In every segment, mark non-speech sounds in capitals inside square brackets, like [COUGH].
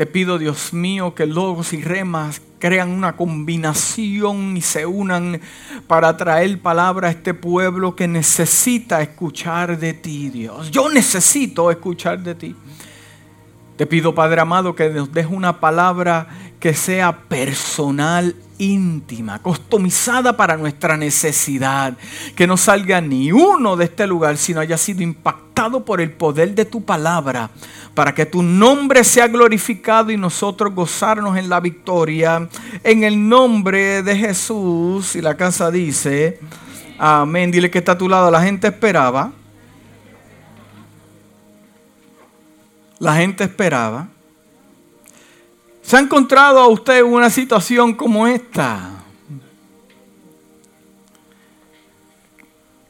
Te pido, Dios mío, que logos y remas crean una combinación y se unan para traer palabra a este pueblo que necesita escuchar de ti, Dios. Yo necesito escuchar de ti. Te pido, Padre amado, que nos deje una palabra que sea personal, íntima, customizada para nuestra necesidad. Que no salga ni uno de este lugar, sino haya sido impactado por el poder de tu palabra, para que tu nombre sea glorificado y nosotros gozarnos en la victoria. En el nombre de Jesús, y la casa dice, amén. Dile que está a tu lado, la gente esperaba. La gente esperaba. ¿Se ha encontrado a usted una situación como esta?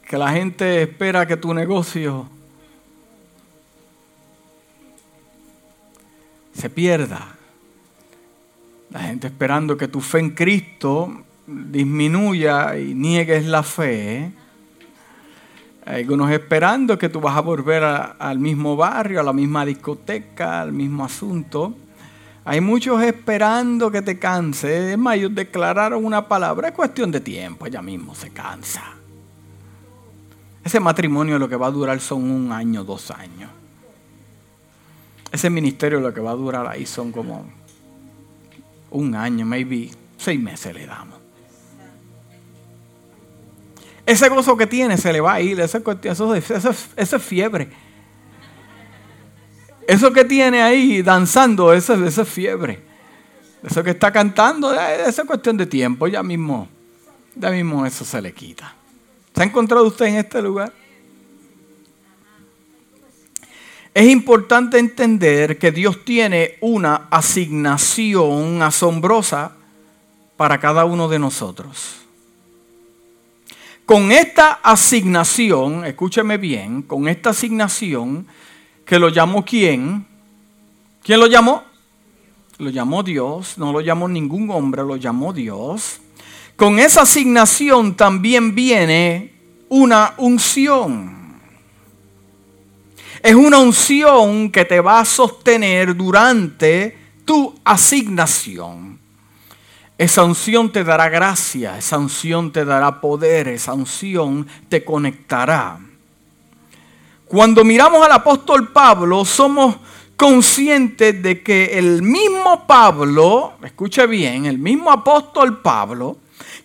Que la gente espera que tu negocio se pierda. La gente esperando que tu fe en Cristo disminuya y niegues la fe. Algunos esperando que tú vas a volver al mismo barrio, a la misma discoteca, al mismo asunto. Hay muchos esperando que te canse. Es más, ellos declararon una palabra. Es cuestión de tiempo, ella mismo se cansa. Ese matrimonio lo que va a durar son un año, dos años. Ese ministerio lo que va a durar ahí son como un año, maybe seis meses le damos. Ese gozo que tiene se le va a ir, eso, eso, eso es fiebre. Eso que tiene ahí danzando, eso, es fiebre. Eso que está cantando, esa es cuestión de tiempo, ya mismo, ya mismo eso se le quita. ¿Se ha encontrado usted en este lugar? Es importante entender que Dios tiene una asignación asombrosa para cada uno de nosotros. Con esta asignación, escúcheme bien, con esta asignación que lo llamó quién? ¿Quién lo llamó? Lo llamó Dios, no lo llamó ningún hombre, lo llamó Dios. Con esa asignación también viene una unción. Es una unción que te va a sostener durante tu asignación. Esa unción te dará gracia, esa unción te dará poder, esa unción te conectará. Cuando miramos al apóstol Pablo, somos conscientes de que el mismo Pablo, escuche bien, el mismo apóstol Pablo,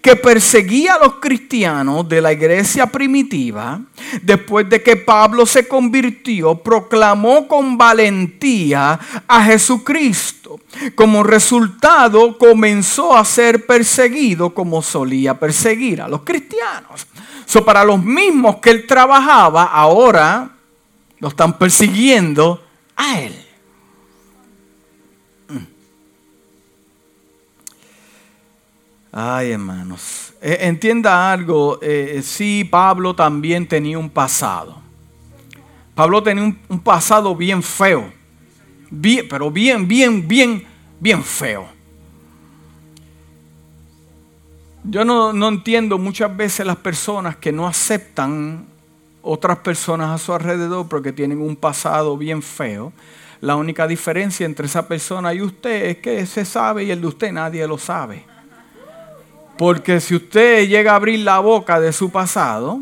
que perseguía a los cristianos de la iglesia primitiva, después de que Pablo se convirtió, proclamó con valentía a Jesucristo. Como resultado, comenzó a ser perseguido como solía perseguir a los cristianos. So, para los mismos que él trabajaba, ahora lo están persiguiendo a él. Ay, hermanos. Eh, entienda algo, eh, sí, Pablo también tenía un pasado. Pablo tenía un, pasado bien feo. Bien, pero bien, bien, bien, bien feo. Yo no, no entiendo muchas veces las personas que no aceptan otras personas a su alrededor porque tienen un pasado bien feo. La única diferencia entre esa persona y usted es que se sabe y el de usted nadie lo sabe. Porque si usted llega a abrir la boca de su pasado,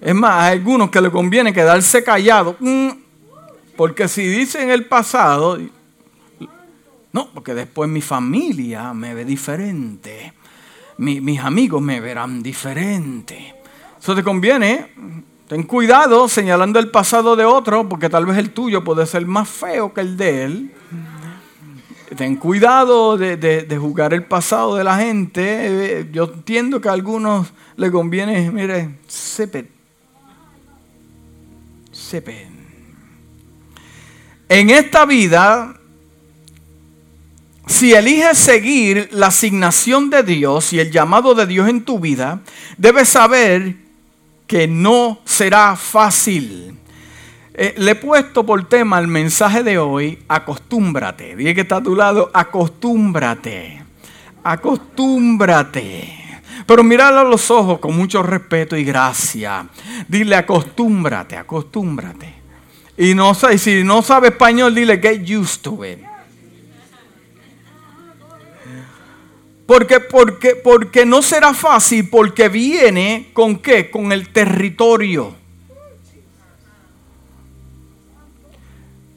es más, hay algunos que le conviene quedarse callado. Mm, porque si dicen el pasado, no, porque después mi familia me ve diferente. mis amigos me verán diferente. Eso te conviene. Ten cuidado señalando el pasado de otro, porque tal vez el tuyo puede ser más feo que el de él. Ten cuidado de, de, jugar el pasado de la gente. Yo entiendo que a algunos le conviene, mire, sepe. Sepe. En esta vida, si eliges seguir la asignación de Dios y el llamado de Dios en tu vida, debes saber que no será fácil. Eh, le he puesto por tema el mensaje de hoy, acostúmbrate. Dile que está a tu lado, acostúmbrate. Acostúmbrate. Pero míralo a los ojos con mucho respeto y gracia. Dile, acostúmbrate, acostúmbrate. Y, no, y si no sabe español, dile, get used to it. Porque, porque, porque no será fácil, porque viene con qué? Con el territorio.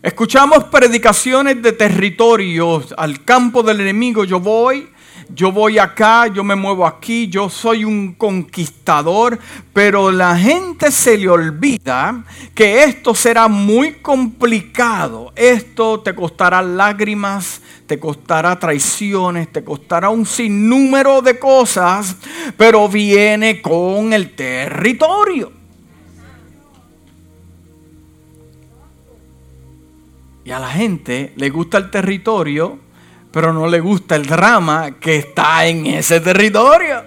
Escuchamos predicaciones de territorios, al campo del enemigo yo voy, yo voy acá, yo me muevo aquí, yo soy un conquistador, pero la gente se le olvida que esto será muy complicado, esto te costará lágrimas, te costará traiciones, te costará un sinnúmero de cosas, pero viene con el territorio. Y a la gente le gusta el territorio pero no le gusta el drama que está en ese territorio.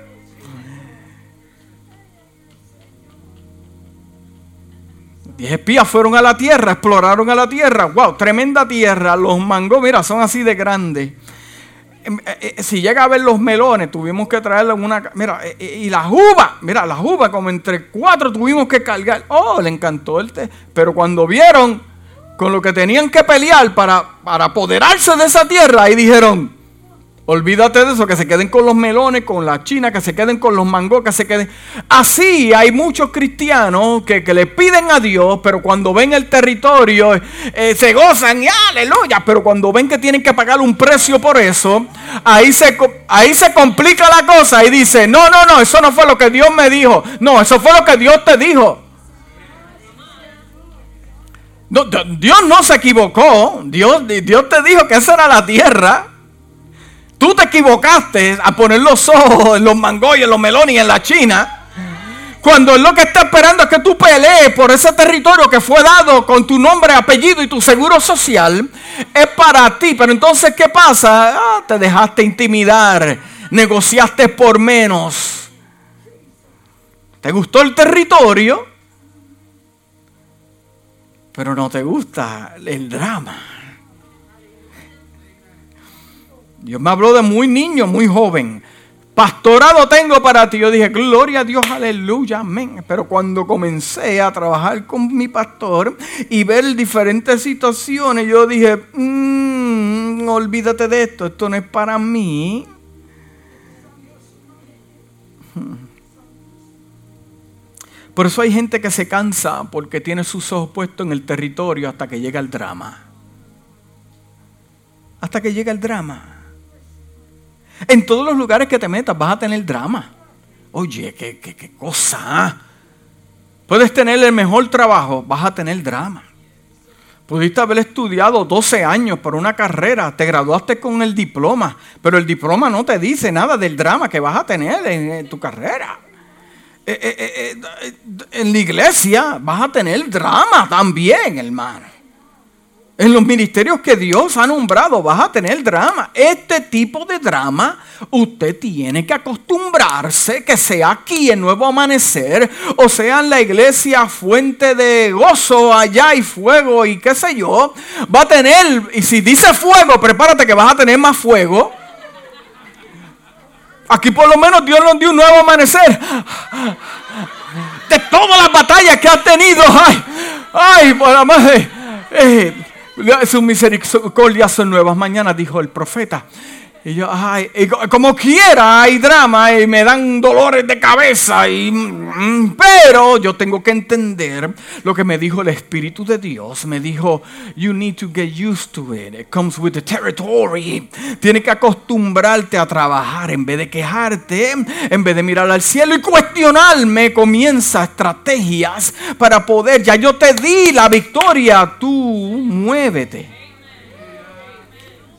Diez espías fueron a la tierra, exploraron a la tierra. ¡Wow! Tremenda tierra. Los mangos, mira, son así de grandes. Em, eh, eh, si llega a ver los melones, tuvimos que traerle una. Mira, eh, y las uvas, mira, las uvas, como entre cuatro tuvimos que cargar. Oh, le encantó el té. Pero cuando vieron con lo que tenían que pelear para, para apoderarse de esa tierra y dijeron, olvídate de eso, que se queden con los melones, con la china, que se queden con los mangos, que se queden... Así hay muchos cristianos que, le piden a Dios, pero cuando ven el territorio eh, se gozan y aleluya, pero cuando ven que tienen que pagar un precio por eso, ahí se, ahí se complica la cosa y dice, no, no, no, eso no fue lo que Dios me dijo, no, eso fue lo que Dios te dijo. Dios no se equivocó. Dios, Dios te dijo que esa era la tierra. Tú te equivocaste a poner los ojos en los mangoyes, en los melones y en la China. Cuando lo que está esperando es que tú pelees por ese territorio que fue dado con tu nombre, apellido y tu seguro social, es para ti. Pero entonces, ¿qué pasa? Ah, te dejaste intimidar, negociaste por menos. ¿Te gustó el territorio? Pero no te gusta el drama. Dios me habló de muy niño, muy joven. Pastorado tengo para ti. Yo dije, gloria a Dios, aleluya, amén. Pero cuando comencé a trabajar con mi pastor y ver diferentes situaciones, yo dije, mm, olvídate de esto, esto no es para mí. Por eso hay gente que se cansa porque tiene sus ojos puestos en el territorio hasta que llega el drama. Hasta que llega el drama. En todos los lugares que te metas vas a tener drama. Oye, qué, qué, cosa. ¿ah? Puedes tener el mejor trabajo, vas a tener drama. Pudiste haber estudiado 12 años por una carrera, te graduaste con el diploma, pero el diploma no te dice nada del drama que vas a tener en tu carrera. Eh, eh, eh, en la iglesia vas a tener drama también, hermano. En los ministerios que Dios ha nombrado vas a tener drama. Este tipo de drama usted tiene que acostumbrarse que sea aquí en Nuevo Amanecer o sea en la iglesia fuente de gozo allá y fuego y qué sé yo. Va a tener, y si dice fuego, prepárate que vas a tener más fuego. Aquí por lo menos Dios nos dio un nuevo amanecer. De todas las batallas que ha tenido. Ay, ay, por la madre. Eh, sus misericordias son nuevas. Mañana dijo el profeta. Y yo, ay, como quiera, hay drama y me dan dolores de cabeza. Y, mm, pero yo tengo que entender lo que me dijo el Espíritu de Dios. Me dijo, you need to get used to it. It comes with the territory. Tienes que acostumbrarte a trabajar en vez de quejarte, en vez de mirar al cielo y cuestionarme. Comienza estrategias para poder. Ya yo te di la victoria. Tú muévete.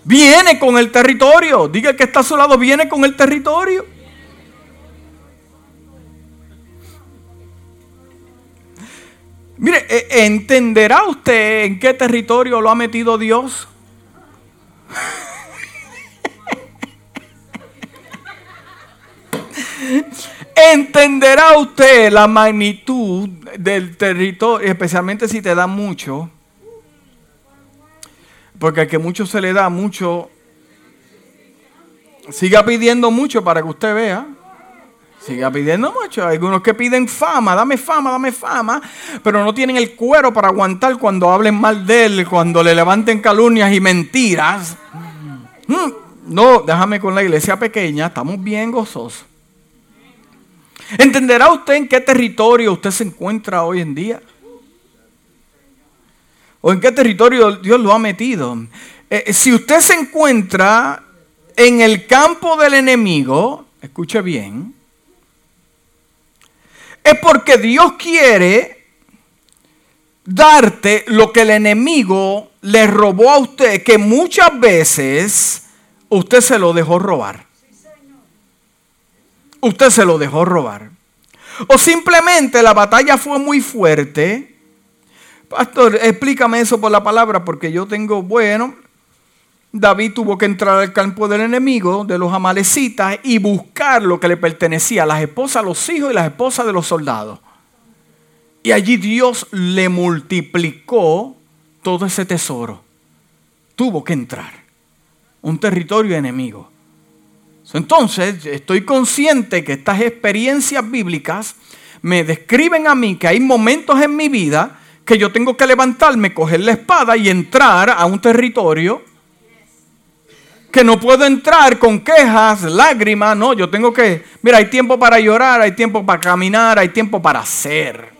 Viene con el territorio. Diga que está a su lado, viene con el territorio. Mire, e, ¿entenderá usted en qué territorio lo ha metido Dios? [LAUGHS] ¿Entenderá usted la magnitud del territorio, especialmente si te da mucho? Porque al que mucho se le da, mucho. Siga pidiendo mucho para que usted vea. Siga pidiendo mucho. Hay algunos que piden fama, dame fama, dame fama, pero no tienen el cuero para aguantar cuando hablen mal de él, cuando le levanten calumnias y mentiras. Mm, No, déjame con la iglesia pequeña, estamos bien gozosos. ¿Entenderá usted en qué territorio usted se encuentra hoy en día? ¿O en qué territorio Dios lo ha metido? Eh, si usted se encuentra en el campo del enemigo, escuche bien, es porque Dios quiere darte lo que el enemigo le robó a usted, que muchas veces usted se lo dejó robar. Usted se lo dejó robar. O simplemente la batalla fue muy fuerte. Pastor, explícame eso por la palabra, porque yo tengo, bueno, David tuvo que entrar al campo del enemigo, de los amalecitas, y buscar lo que le pertenecía, las esposas, los hijos y las esposas de los soldados. Y allí Dios le multiplicó todo ese tesoro. Tuvo que entrar. Un territorio enemigo. Entonces, estoy consciente que estas experiencias bíblicas me describen a mí que hay momentos en mi vida que yo tengo que levantarme, coger la espada y entrar a un territorio que no puedo entrar con quejas, lágrimas, no, yo tengo que, mira, hay tiempo para llorar, hay tiempo para caminar, hay tiempo para hacer.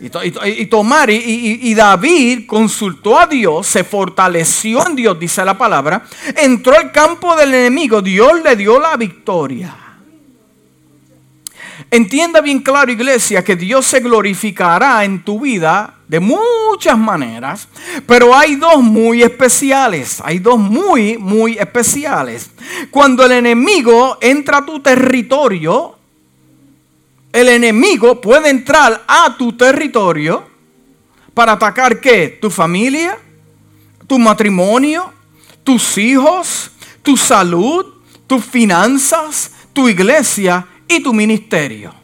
Y, tomar, y, David consultó a Dios, se fortaleció en Dios, dice la palabra, entró al campo del enemigo, Dios le dio la victoria. Entienda bien claro, iglesia, que Dios se glorificará en tu vida de muchas maneras, pero hay dos muy especiales, hay dos muy, muy especiales. Cuando el enemigo entra a tu territorio, el enemigo puede entrar a tu territorio para atacar qué? Tu familia, tu matrimonio, tus hijos, tu salud, tus finanzas, tu iglesia y tu ministerio.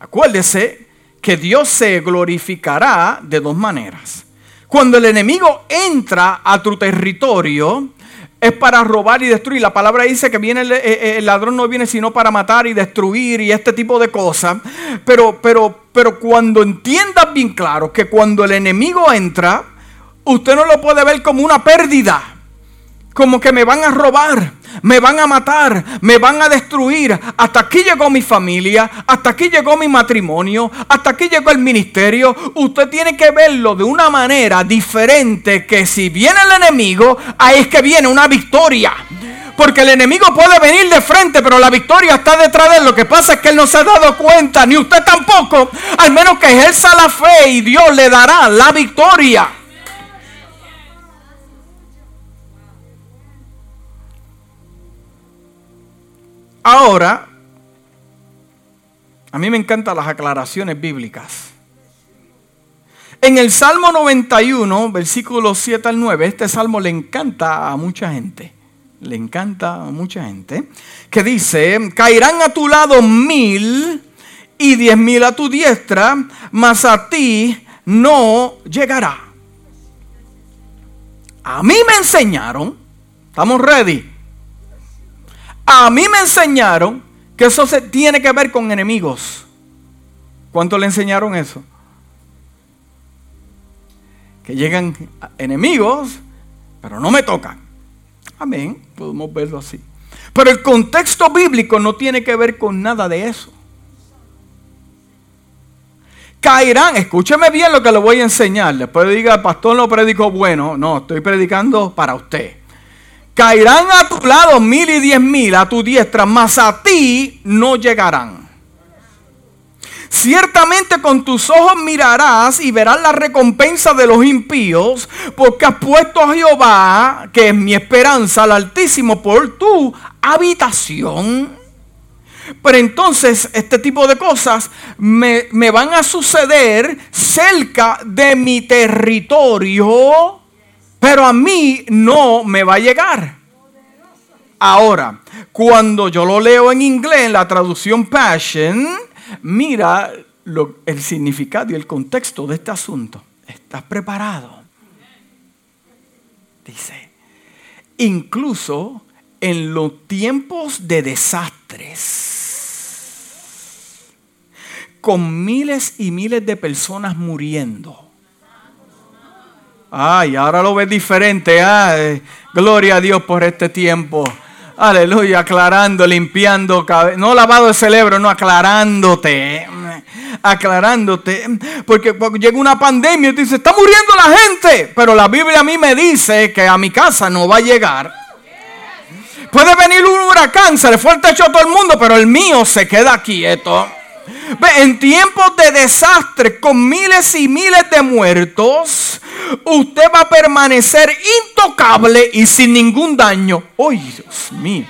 Acuérdese que Dios se glorificará de dos maneras. Cuando el enemigo entra a tu territorio, es para robar y destruir. La palabra dice que viene eh, eh, el, ladrón no viene sino para matar y destruir y este tipo de cosas. Pero, pero, pero cuando entiendas bien claro que cuando el enemigo entra, usted no lo puede ver como una pérdida, como que me van a robar me van a matar, me van a destruir. Hasta aquí llegó mi familia, hasta aquí llegó mi matrimonio, hasta aquí llegó el ministerio. Usted tiene que verlo de una manera diferente que si viene el enemigo, ahí es que viene una victoria. Porque el enemigo puede venir de frente, pero la victoria está detrás de él. Lo que pasa es que él no se ha dado cuenta, ni usted tampoco, al menos que ejerza la fe y Dios le dará la victoria. Ahora, a mí me encantan las aclaraciones bíblicas. En el Salmo 91, versículos 7 al 9, este salmo le encanta a mucha gente. Le encanta a mucha gente. Que dice, caerán a tu lado mil y diez mil a tu diestra, mas a ti no llegará. A mí me enseñaron, estamos ready, a mí me enseñaron que eso se tiene que ver con enemigos. ¿Cuánto le enseñaron eso? Que llegan enemigos, pero no me tocan. Amén, podemos verlo así. Pero el contexto bíblico no tiene que ver con nada de eso. Caerán, escúcheme bien lo que le voy a enseñar. Después diga, el pastor no predicó bueno. No, estoy predicando para usted. Caerán a tu lado mil y diez mil a tu diestra, mas a ti no llegarán. Ciertamente con tus ojos mirarás y verás la recompensa de los impíos, porque has puesto a Jehová, que es mi esperanza, al Altísimo, por tu habitación. Pero entonces este tipo de cosas me, me van a suceder cerca de mi territorio pero a mí no me va a llegar. Ahora, cuando yo lo leo en inglés, en la traducción Passion, mira el significado y el contexto de este asunto. ¿Estás preparado? Dice, incluso en los tiempos de desastres, con miles y miles de personas muriendo, Ay, ahora lo ves diferente. Ay, gloria a Dios por este tiempo. Aleluya, aclarando, limpiando, no lavado el cerebro, no aclarándote, aclarándote, porque, llega una pandemia y te dice, está muriendo la gente, pero la Biblia a mí me dice que a mi casa no va a llegar. Puede venir un huracán, se le fue el techo a todo el mundo, pero el mío se queda quieto. En tiempos de desastre, con miles y miles de muertos, usted va a permanecer intocable y sin ningún daño. ¡Ay, Dios mío!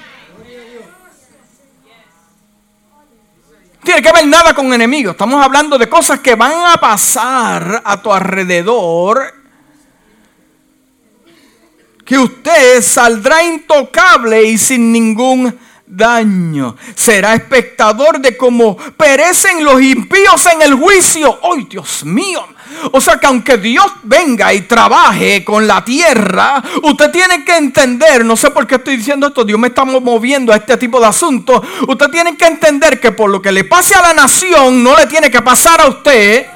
Tiene que ver nada con enemigos. Estamos hablando de cosas que van a pasar a tu alrededor. Que usted saldrá intocable y sin ningún daño. Será espectador de cómo perecen los impíos en el juicio. ¡Ay, Dios mío! O sea que aunque Dios venga y trabaje con la tierra, usted tiene que entender, no sé por qué estoy diciendo esto, Dios me está moviendo a este tipo de asuntos. Usted tiene que entender que por lo que le pase a la nación, no le tiene que pasar a usted.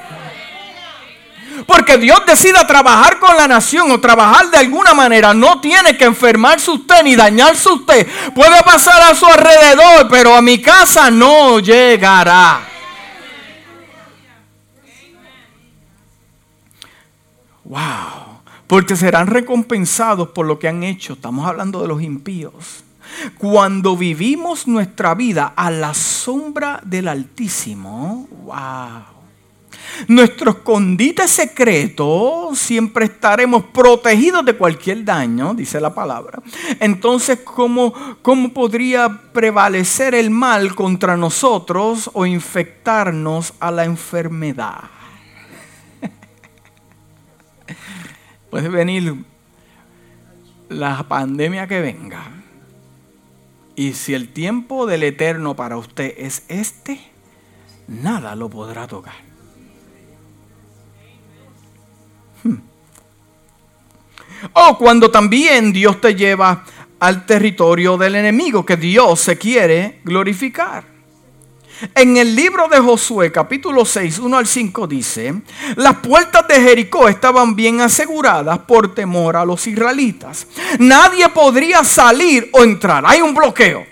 Porque Dios decida trabajar con la nación o trabajar de alguna manera, no tiene que enfermarse usted ni dañarse usted. Puede pasar a su alrededor, pero a mi casa no llegará. Wow. Porque serán recompensados por lo que han hecho. Estamos hablando de los impíos. Cuando vivimos nuestra vida a la sombra del Altísimo, wow nuestro escondite secreto, siempre estaremos protegidos de cualquier daño, dice la palabra. Entonces, ¿cómo, cómo podría prevalecer el mal contra nosotros o infectarnos a la enfermedad? [LAUGHS] Puede venir la pandemia que venga. Y si el tiempo del eterno para usted es este, nada lo podrá tocar. O cuando también Dios te lleva al territorio del enemigo, que Dios se quiere glorificar. En el libro de Josué, capítulo 6, 1 al 5 dice, las puertas de Jericó estaban bien aseguradas por temor a los israelitas. Nadie podría salir o entrar. Hay un bloqueo.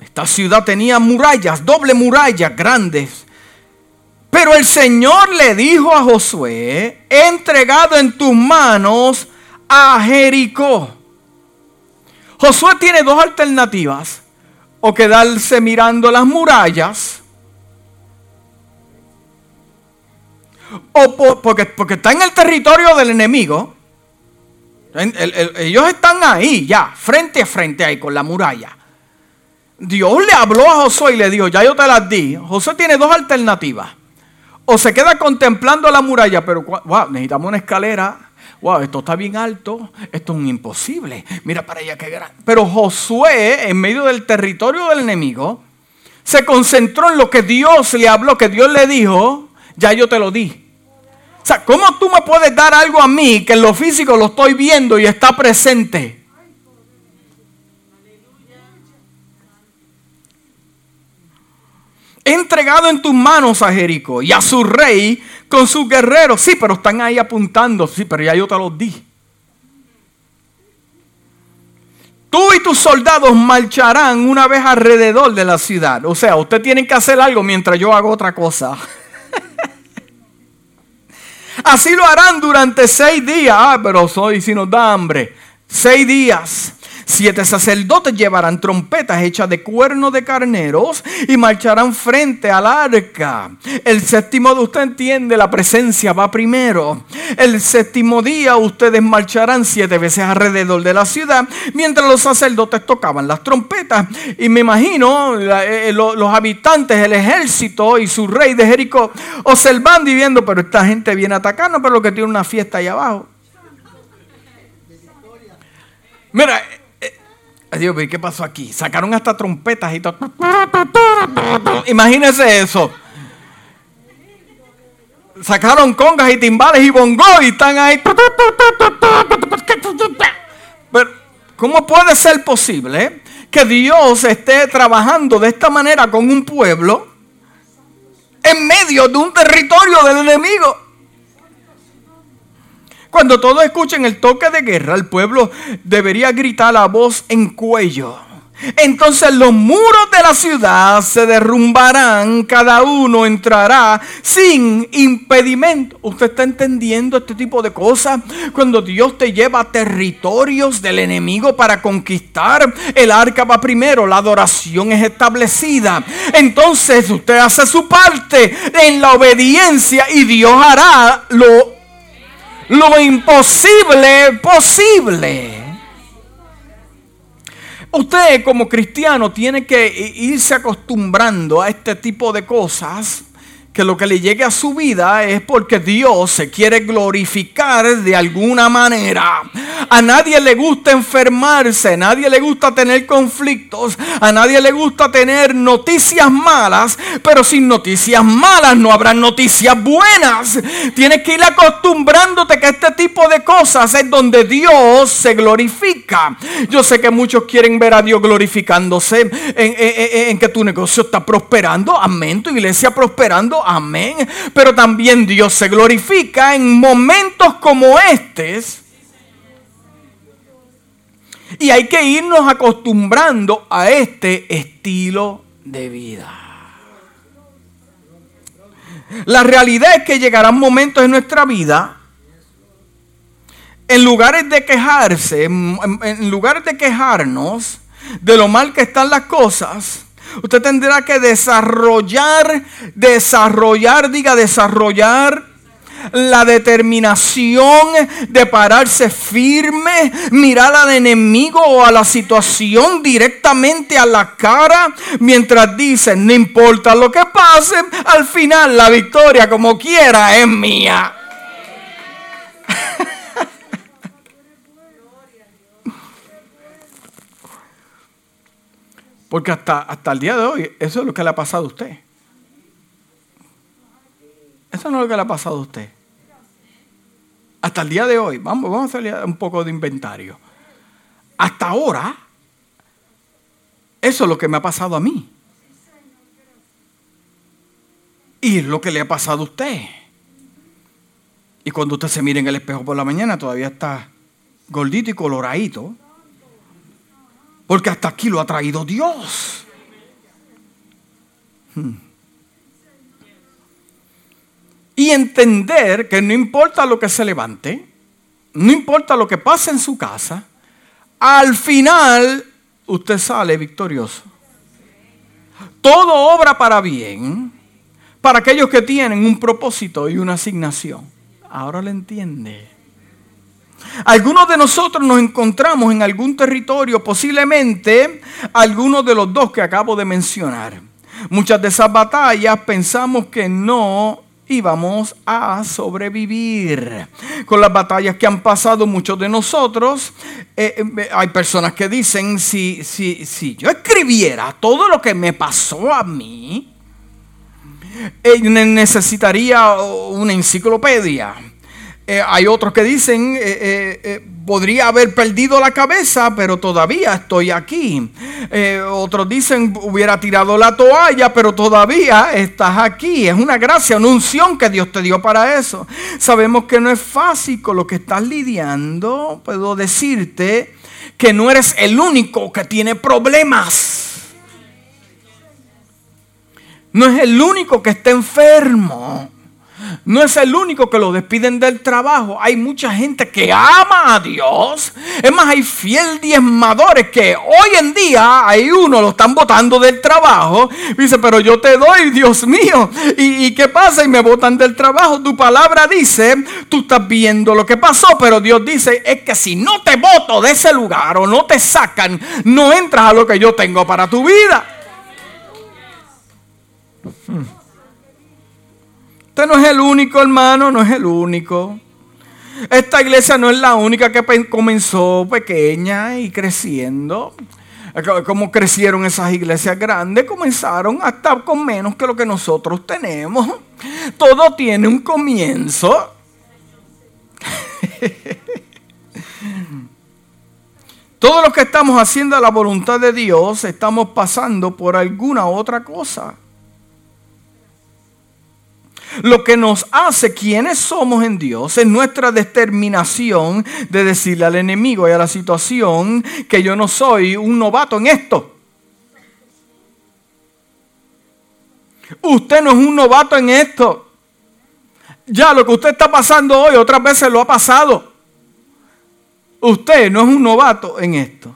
Esta ciudad tenía murallas, doble murallas grandes pero el Señor le dijo a Josué, entregado en tus manos a Jericó. Josué tiene dos alternativas. O quedarse mirando las murallas. O porque, porque está en el territorio del enemigo. ellos están ahí ya, frente a frente ahí con la muralla. Dios le habló a Josué y le dijo, ya yo te las di. Josué tiene dos alternativas o se queda contemplando la muralla, pero wow, necesitamos una escalera. Wow, esto está bien alto, esto es un imposible. Mira para allá qué grande. Pero Josué, en medio del territorio del enemigo, se concentró en lo que Dios le habló, que Dios le dijo, ya yo te lo di. O sea, ¿cómo tú me puedes dar algo a mí que en lo físico lo estoy viendo y está presente? He entregado en tus manos a Jericó y a su rey con sus guerreros. Sí, pero están ahí apuntando. Sí, pero ya yo te los di. Tú y tus soldados marcharán una vez alrededor de la ciudad. O sea, usted tiene que hacer algo mientras yo hago otra cosa. [LAUGHS] Así lo harán durante seis días. Ah, pero soy si nos da hambre. Seis días. Siete sacerdotes llevarán trompetas hechas de cuernos de carneros y marcharán frente al arca. El séptimo de usted entiende, la presencia va primero. El séptimo día ustedes marcharán siete veces alrededor de la ciudad mientras los sacerdotes tocaban las trompetas. Y me imagino eh, los habitantes, el ejército y su rey de Jericó observando y viendo, pero esta gente viene a atacarnos, pero lo que tiene una fiesta ahí abajo. Mira, Dios, ¿qué pasó aquí? Sacaron hasta trompetas y todo. Imagínense eso. Sacaron congas y timbales y bongos y están ahí. Pero, ¿cómo puede ser posible que Dios esté trabajando de esta manera con un pueblo en medio de un territorio del enemigo? Cuando todos escuchen el toque de guerra, el pueblo debería gritar la voz en cuello. Entonces los muros de la ciudad se derrumbarán, cada uno entrará sin impedimento. ¿Usted está entendiendo este tipo de cosas? Cuando Dios te lleva a territorios del enemigo para conquistar, el arca va primero, la adoración es establecida. Entonces usted hace su parte en la obediencia y Dios hará lo, lo imposible posible. Usted como cristiano tiene que irse acostumbrando a este tipo de cosas que lo que le llegue a su vida es porque Dios se quiere glorificar de alguna manera. A nadie le gusta enfermarse, a nadie le gusta tener conflictos, a nadie le gusta tener noticias malas, pero sin noticias malas no habrá noticias buenas. Tienes que ir acostumbrándote que este tipo de cosas es donde Dios se glorifica. Yo sé que muchos quieren ver a Dios glorificándose en, en que tu negocio está prosperando, amén, tu iglesia prosperando, Amén. Pero también Dios se glorifica en momentos como estos. Y hay que irnos acostumbrando a este estilo de vida. La realidad es que llegarán momentos en nuestra vida, en lugares de quejarse, en lugares de quejarnos de lo mal que están las cosas, Usted tendrá que desarrollar, desarrollar, diga desarrollar la determinación de pararse firme, mirar al enemigo o a la situación directamente a la cara, mientras dice, no importa lo que pase, al final la victoria como quiera es mía. Porque hasta, hasta el día de hoy, eso es lo que le ha pasado a usted. Eso no es lo que le ha pasado a usted. Hasta el día de hoy, vamos, vamos a hacer un poco de inventario. Hasta ahora, eso es lo que me ha pasado a mí. Y es lo que le ha pasado a usted. Y cuando usted se mira en el espejo por la mañana, todavía está gordito y coloradito. Porque hasta aquí lo ha traído Dios. Hmm. Y entender que no importa lo que se levante, no importa lo que pase en su casa, al final usted sale victorioso. Todo obra para bien para aquellos que tienen un propósito y una asignación. Ahora lo entiende. Algunos de nosotros nos encontramos en algún territorio, posiblemente algunos de los dos que acabo de mencionar. Muchas de esas batallas pensamos que no íbamos a sobrevivir. Con las batallas que han pasado muchos de nosotros, eh, eh, hay personas que dicen, si, si, si yo escribiera todo lo que me pasó a mí, eh, necesitaría una enciclopedia eh, hay otros que dicen, eh, eh, podría haber perdido la cabeza, pero todavía estoy aquí. otros dicen, hubiera tirado la toalla, pero todavía estás aquí. Es una gracia, una unción que Dios te dio para eso. Sabemos que no es fácil con lo que estás lidiando. Puedo decirte que no eres el único que tiene problemas. No es el único que está enfermo. No es el único que lo despiden del trabajo. Hay mucha gente que ama a Dios. Es más, hay fiel diezmadores que hoy en día hay uno, lo están votando del trabajo. Dice, pero yo te doy, Dios mío. ¿Y, qué pasa? Y me votan del trabajo. Tu palabra dice, tú estás viendo lo que pasó, pero Dios dice, es que si no te voto de ese lugar o no te sacan, no entras a lo que yo tengo para tu vida. Hmm. No es el único, hermano, no es el único. Esta iglesia no es la única que comenzó pequeña y creciendo. Como crecieron esas iglesias grandes, comenzaron a estar con menos que lo que nosotros tenemos. Todo tiene un comienzo. [LAUGHS] Todos los que estamos haciendo la voluntad de Dios estamos pasando por alguna otra cosa. Lo que nos hace quienes somos en Dios es nuestra determinación de decirle al enemigo y a la situación que yo no soy un novato en esto. Usted no es un novato en esto. Ya lo que usted está pasando hoy otras veces lo ha pasado. Usted no es un novato en esto.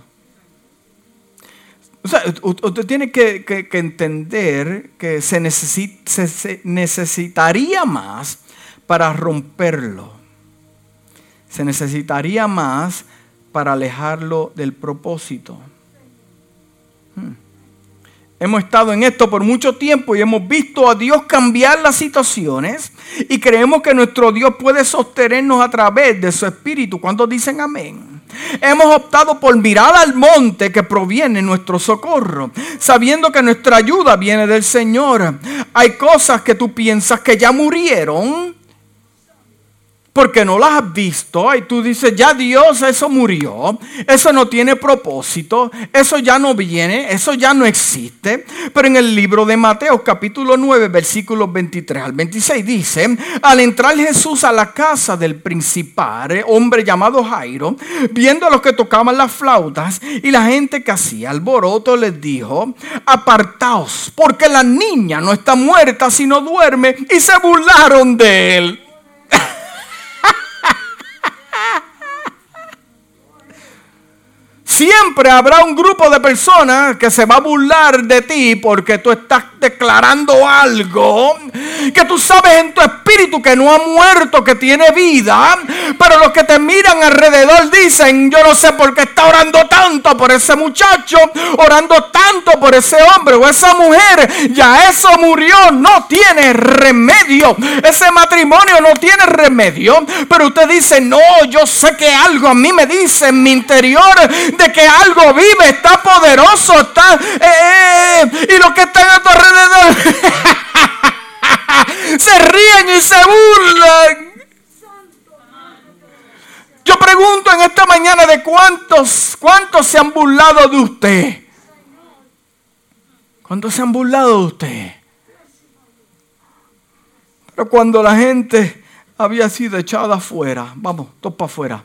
O sea, usted tiene que, entender que se, necesitaría más para romperlo. Se necesitaría más para alejarlo del propósito. Hmm. Hemos estado en esto por mucho tiempo y hemos visto a Dios cambiar las situaciones y creemos que nuestro Dios puede sostenernos a través de su espíritu. ¿Cuántos dicen amén? Hemos optado por mirar al monte que proviene nuestro socorro, sabiendo que nuestra ayuda viene del Señor. Hay cosas que tú piensas que ya murieron porque no las has visto y tú dices, ya Dios, eso murió, eso no tiene propósito, eso ya no viene, eso ya no existe. Pero en el libro de Mateo capítulo 9 versículos 23 al 26 dice, al entrar Jesús a la casa del principal, hombre llamado Jairo, viendo a los que tocaban las flautas y la gente que hacía alboroto, les dijo, apartaos, porque la niña no está muerta, sino duerme, y se burlaron de él. Siempre habrá un grupo de personas que se va a burlar de ti porque tú estás declarando algo que tú sabes en tu espíritu que no ha muerto, que tiene vida. Pero los que te miran alrededor dicen, yo no sé por qué está orando tanto por ese muchacho, orando tanto por ese hombre o esa mujer. Ya eso murió, no tiene remedio. Ese matrimonio no tiene remedio. Pero usted dice, no, yo sé que algo a mí me dice en mi interior de que algo vive, está poderoso, está... Eh, eh, y los que están a tu alrededor [LAUGHS] se ríen y se burlan. Yo pregunto en esta mañana de cuántos, cuántos se han burlado de usted. ¿Cuántos se han burlado de usted? Pero cuando la gente había sido echada afuera, vamos, todos para afuera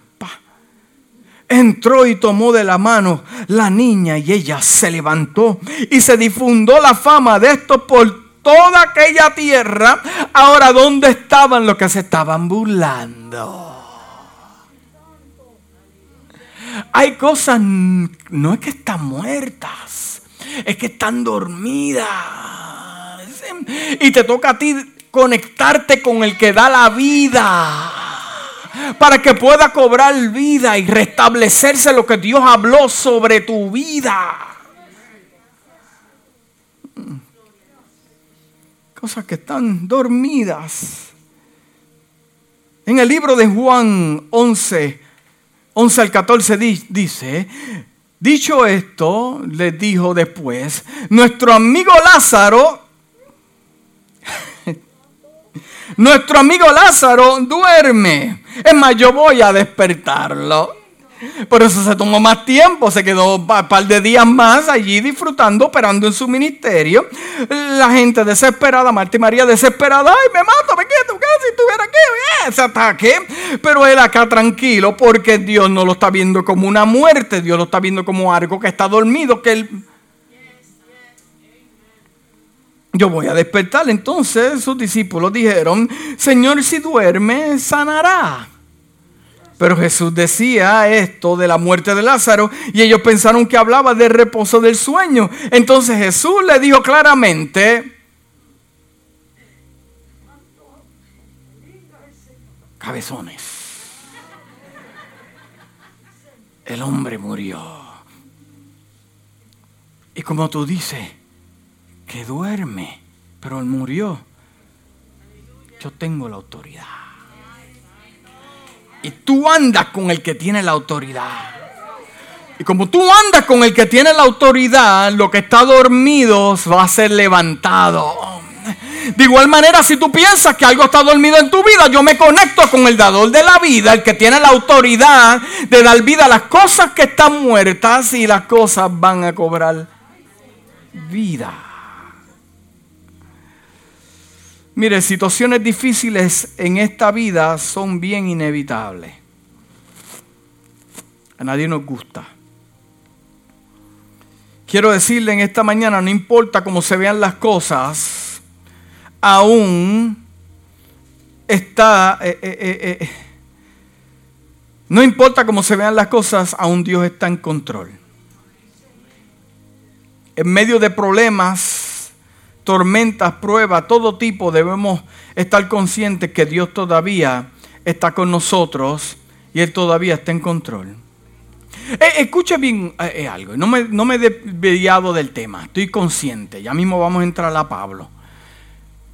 entró y tomó de la mano la niña y ella se levantó y se difundó la fama de esto por toda aquella tierra. Ahora, ¿dónde estaban los que se estaban burlando? Hay cosas, no es que están muertas, es que están dormidas. Y te toca a ti conectarte con el que da la vida para que pueda cobrar vida y restablecerse lo que Dios habló sobre tu vida. Cosas que están dormidas. En el libro de Juan 11, 11 al 14 dice, dicho esto, le dijo después, nuestro amigo Lázaro nuestro amigo Lázaro duerme. Es más, yo voy a despertarlo. Por eso se tomó más tiempo, se quedó un par de días más allí disfrutando, operando en su ministerio. La gente desesperada, Marta y María desesperada, ay, me mato, me quedo, si estuviera aquí, ese ataque. Pero él acá tranquilo, porque Dios no lo está viendo como una muerte, Dios lo está viendo como algo que está dormido, que él yo voy a despertar. Entonces sus discípulos dijeron, Señor, si duerme, sanará. Pero Jesús decía esto de la muerte de Lázaro y ellos pensaron que hablaba del reposo del sueño. Entonces Jesús le dijo claramente, cabezones, el hombre murió. Y como tú dices, que duerme, pero él murió. Yo tengo la autoridad. Y tú andas con el que tiene la autoridad. Y como tú andas con el que tiene la autoridad, lo que está dormido va a ser levantado. De igual manera, si tú piensas que algo está dormido en tu vida, yo me conecto con el dador de la vida, el que tiene la autoridad de dar vida a las cosas que están muertas y las cosas van a cobrar vida. Mire, situaciones difíciles en esta vida son bien inevitables. A nadie nos gusta. Quiero decirle en esta mañana, no importa cómo se vean las cosas, aún está... Eh, eh, eh, no importa cómo se vean las cosas, aún Dios está en control. En medio de problemas, tormentas, pruebas, todo tipo, debemos estar conscientes que Dios todavía está con nosotros y Él todavía está en control. Eh, escuche bien eh, eh, algo, no me, no me he desviado del tema, estoy consciente, ya mismo vamos a entrar a Pablo.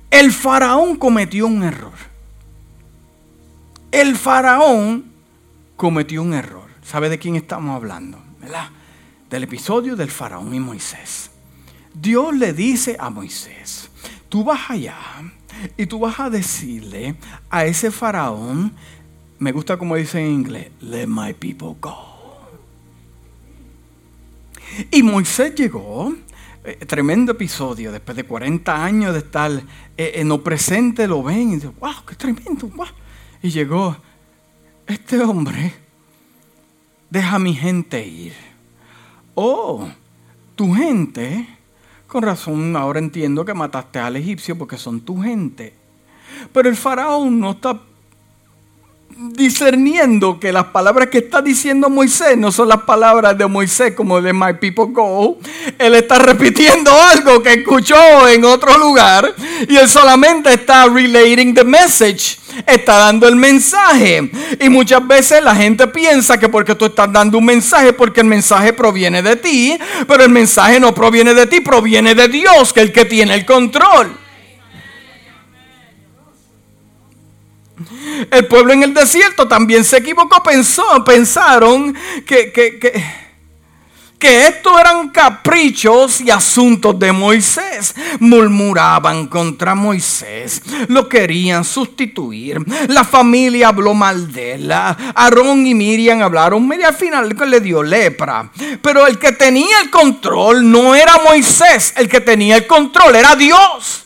El faraón cometió un error. El faraón cometió un error. ¿Sabe de quién estamos hablando? ¿Verdad? Del episodio del faraón y Moisés. Dios le dice a Moisés, tú vas allá y tú vas a decirle a ese faraón, me gusta como dice en inglés, let my people go. Y Moisés llegó, eh, tremendo episodio, después de 40 años de estar eh, en lo presente, lo ven y dicen, wow, qué tremendo. Y llegó, este hombre, deja a mi gente ir. Oh, tu gente, con razón ahora entiendo que mataste al egipcio porque son tu gente. Pero el faraón no está discerniendo que las palabras que está diciendo Moisés no son las palabras de Moisés como de My People Go. Él está repitiendo algo que escuchó en otro lugar y él solamente está relating the message. Está dando el mensaje. Y muchas veces la gente piensa que porque tú estás dando un mensaje, porque el mensaje proviene de ti, pero el mensaje no proviene de ti, proviene de Dios, que es el que tiene el control. El pueblo en el desierto también se equivocó, pensó, pensaron que, que, que, que estos eran caprichos y asuntos de Moisés. Murmuraban contra Moisés, lo querían sustituir. La familia habló mal de él. Aarón y Miriam hablaron, y al final le dio lepra. Pero el que tenía el control no era Moisés, el que tenía el control era Dios.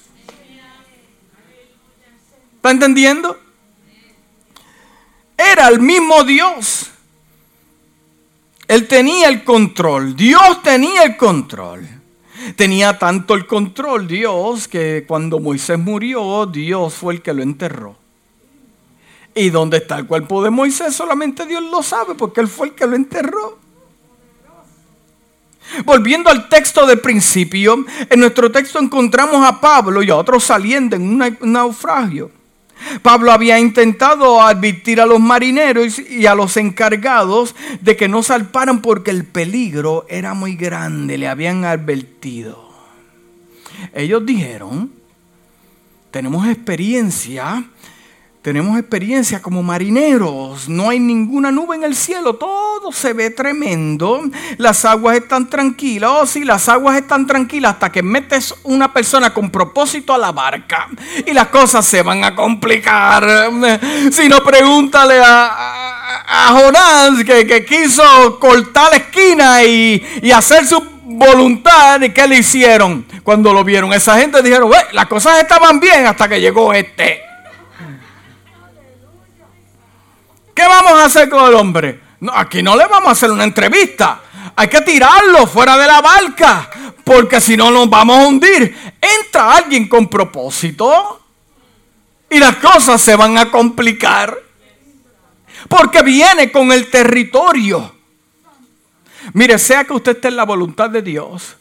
¿Está entendiendo? Era el mismo Dios. Él tenía el control. Dios tenía el control. Tenía tanto el control Dios que cuando Moisés murió, Dios fue el que lo enterró. ¿Y dónde está el cuerpo de Moisés? Solamente Dios lo sabe porque Él fue el que lo enterró. Volviendo al texto del principio, en nuestro texto encontramos a Pablo y a otros saliendo en un naufragio. Pablo había intentado advertir a los marineros y a los encargados de que no salparan porque el peligro era muy grande, le habían advertido. Ellos dijeron, tenemos experiencia tenemos experiencia como marineros. No hay ninguna nube en el cielo. Todo se ve tremendo. Las aguas están tranquilas. Oh, sí, las aguas están tranquilas hasta que metes una persona con propósito a la barca. Y las cosas se van a complicar. Si no, pregúntale a, Jonás que, quiso cortar la esquina y, y hacer su voluntad. ¿Y qué le hicieron cuando lo vieron? Esa gente dijeron, las cosas estaban bien hasta que llegó este. ¿Qué vamos a hacer con el hombre? No, aquí no le vamos a hacer una entrevista. Hay que tirarlo fuera de la barca, porque si no nos vamos a hundir. Entra alguien con propósito y las cosas se van a complicar. Porque viene con el territorio. Mire, sea que usted esté en la voluntad de Dios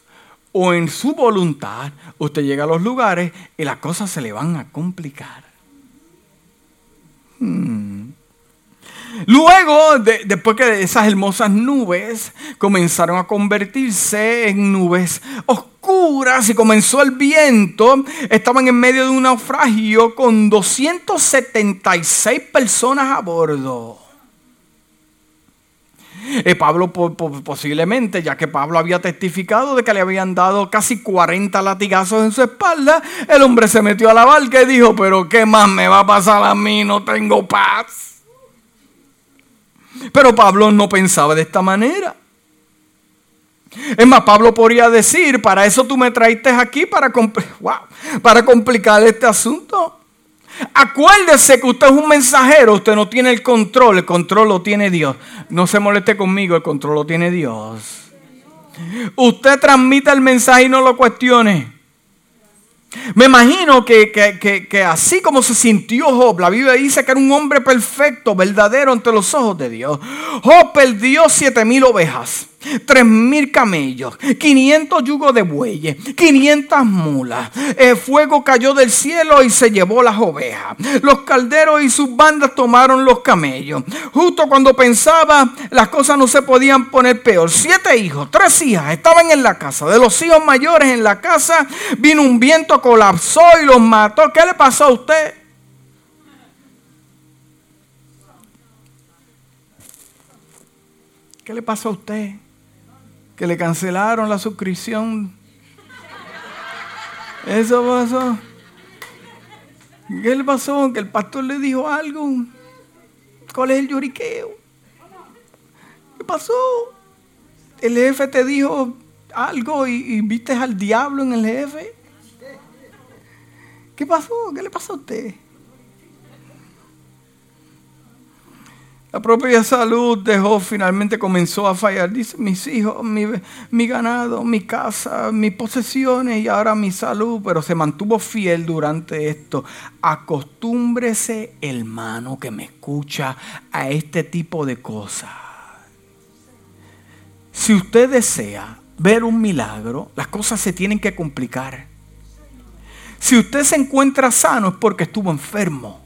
o en su voluntad, usted llega a los lugares y las cosas se le van a complicar. Hmm. Luego, después que esas hermosas nubes comenzaron a convertirse en nubes oscuras y comenzó el viento, estaban en medio de un naufragio con 276 personas a bordo. Eh, Pablo posiblemente, ya que Pablo había testificado de que le habían dado casi 40 latigazos en su espalda, el hombre se metió a la barca y dijo, pero ¿qué más me va a pasar a mí? No tengo paz. Pero Pablo no pensaba de esta manera. Es más, Pablo podría decir, para eso tú me traiste aquí, para, [LAUGHS] para complicar este asunto. Acuérdese que usted es un mensajero, usted no tiene el control, el control lo tiene Dios. No se moleste conmigo, el control lo tiene Dios. Usted transmite el mensaje y no lo cuestione. Me imagino que, que, así como se sintió Job, la Biblia dice que era un hombre perfecto, verdadero ante los ojos de Dios. Job perdió siete mil ovejas tres mil camellos, 500 yugos de bueyes, 500 mulas. El fuego cayó del cielo y se llevó las ovejas. Los calderos y sus bandas tomaron los camellos. Justo cuando pensaba las cosas no se podían poner peor. Siete hijos, tres hijas estaban en la casa. De los hijos mayores en la casa vino un viento, colapsó y los mató. ¿Qué le pasó a usted? ¿Qué le pasó a usted? Que le cancelaron la suscripción. Eso pasó. ¿Qué le pasó? Que el pastor le dijo algo. ¿Cuál es el lloriqueo? ¿Qué pasó? El jefe te dijo algo y, y viste al diablo en el jefe. ¿Qué pasó? ¿Qué le pasó a usted? La propia salud de Job finalmente comenzó a fallar. Dice, mis hijos, mi, ganado, mi casa, mis posesiones y ahora mi salud. Pero se mantuvo fiel durante esto. Acostúmbrese, hermano, que me escucha a este tipo de cosas. Si usted desea ver un milagro, las cosas se tienen que complicar. Si usted se encuentra sano es porque estuvo enfermo.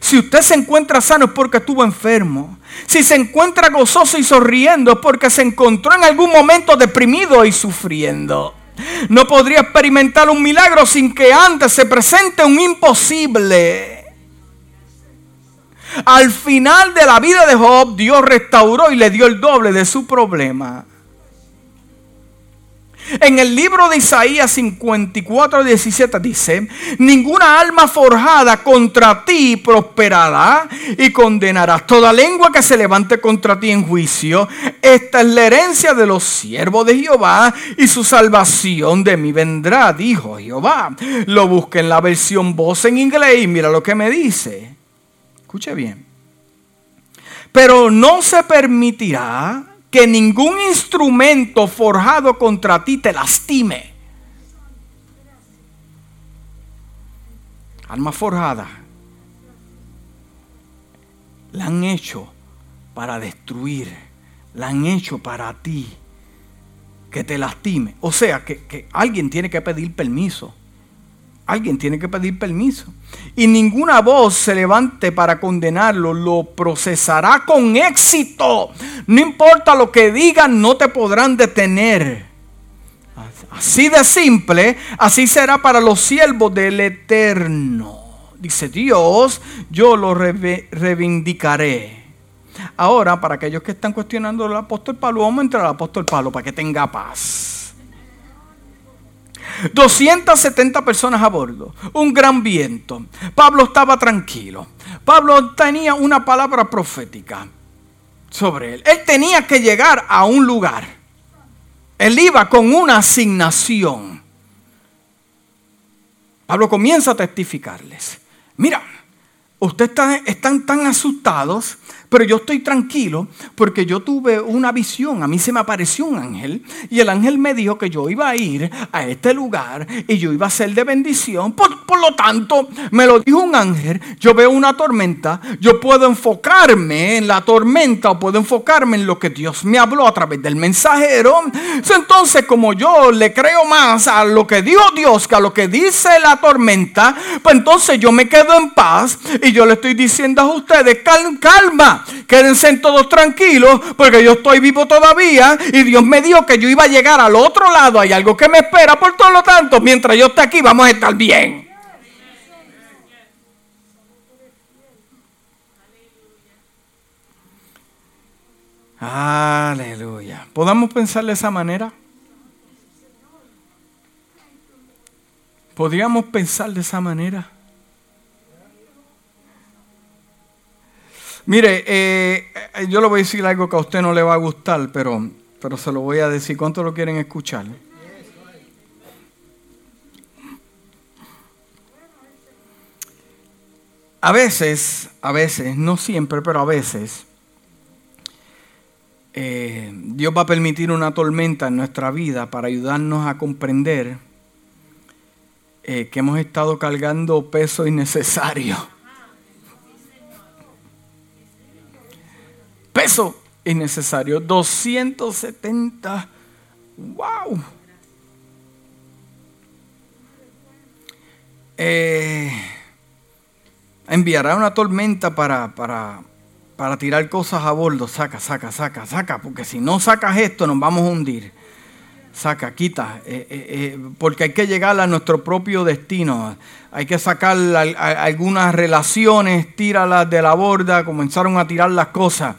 Si usted se encuentra sano es porque estuvo enfermo. Si se encuentra gozoso y sonriendo es porque se encontró en algún momento deprimido y sufriendo. No podría experimentar un milagro sin que antes se presente un imposible. Al final de la vida de Job, Dios restauró y le dio el doble de su problema. En el libro de Isaías 54, 17 dice, ninguna alma forjada contra ti prosperará y condenarás toda lengua que se levante contra ti en juicio. Esta es la herencia de los siervos de Jehová y su salvación de mí vendrá, dijo Jehová. Lo busque en la versión voz en inglés y mira lo que me dice. Escuche bien. Pero no se permitirá que ningún instrumento forjado contra ti te lastime. Alma forjada la han hecho para destruir, la han hecho para ti, que te lastime. O sea, que, que alguien tiene que pedir permiso. Alguien tiene que pedir permiso. Y ninguna voz se levante para condenarlo, lo procesará con éxito. No importa lo que digan, no te podrán detener. Así de simple, así será para los siervos del Eterno. Dice Dios, yo lo reivindicaré. Ahora, para aquellos que están cuestionando al apóstol Pablo, vamos a entrar al apóstol Pablo para que tenga paz. 270 personas a bordo, un gran viento. Pablo estaba tranquilo. Pablo tenía una palabra profética sobre él. Él tenía que llegar a un lugar. Él iba con una asignación. Pablo comienza a testificarles. Mira, ustedes están tan asustados pero yo estoy tranquilo porque yo tuve una visión. A mí se me apareció un ángel y el ángel me dijo que yo iba a ir a este lugar y yo iba a ser de bendición. Por, lo tanto, me lo dijo un ángel. Yo veo una tormenta. Yo puedo enfocarme en la tormenta o puedo enfocarme en lo que Dios me habló a través del mensajero. Entonces, como yo le creo más a lo que dijo Dios que a lo que dice la tormenta, pues entonces yo me quedo en paz y yo le estoy diciendo a ustedes, calma quédense todos tranquilos porque yo estoy vivo todavía y Dios me dijo que yo iba a llegar al otro lado. Hay algo que me espera, por todo lo tanto, mientras yo esté aquí vamos a estar bien. Aleluya. ¿Podamos pensar de esa manera? ¿Podríamos pensar de esa manera? Mire, eh, yo le voy a decir algo que a usted no le va a gustar, pero, pero se lo voy a decir. ¿Cuánto lo quieren escuchar? A veces, a veces, no siempre, pero a veces, eh, Dios va a permitir una tormenta en nuestra vida para ayudarnos a comprender eh, que hemos estado cargando peso innecesario. Peso innecesario. 270. ¡Wow! Eh, enviará una tormenta para, para, para tirar cosas a bordo. Saca, saca, saca, saca. Porque si no sacas esto, nos vamos a hundir. Saca, quita. Eh, eh, eh, porque hay que llegar a nuestro propio destino. Hay que sacar algunas relaciones, tíralas de la borda. Comenzaron a tirar las cosas.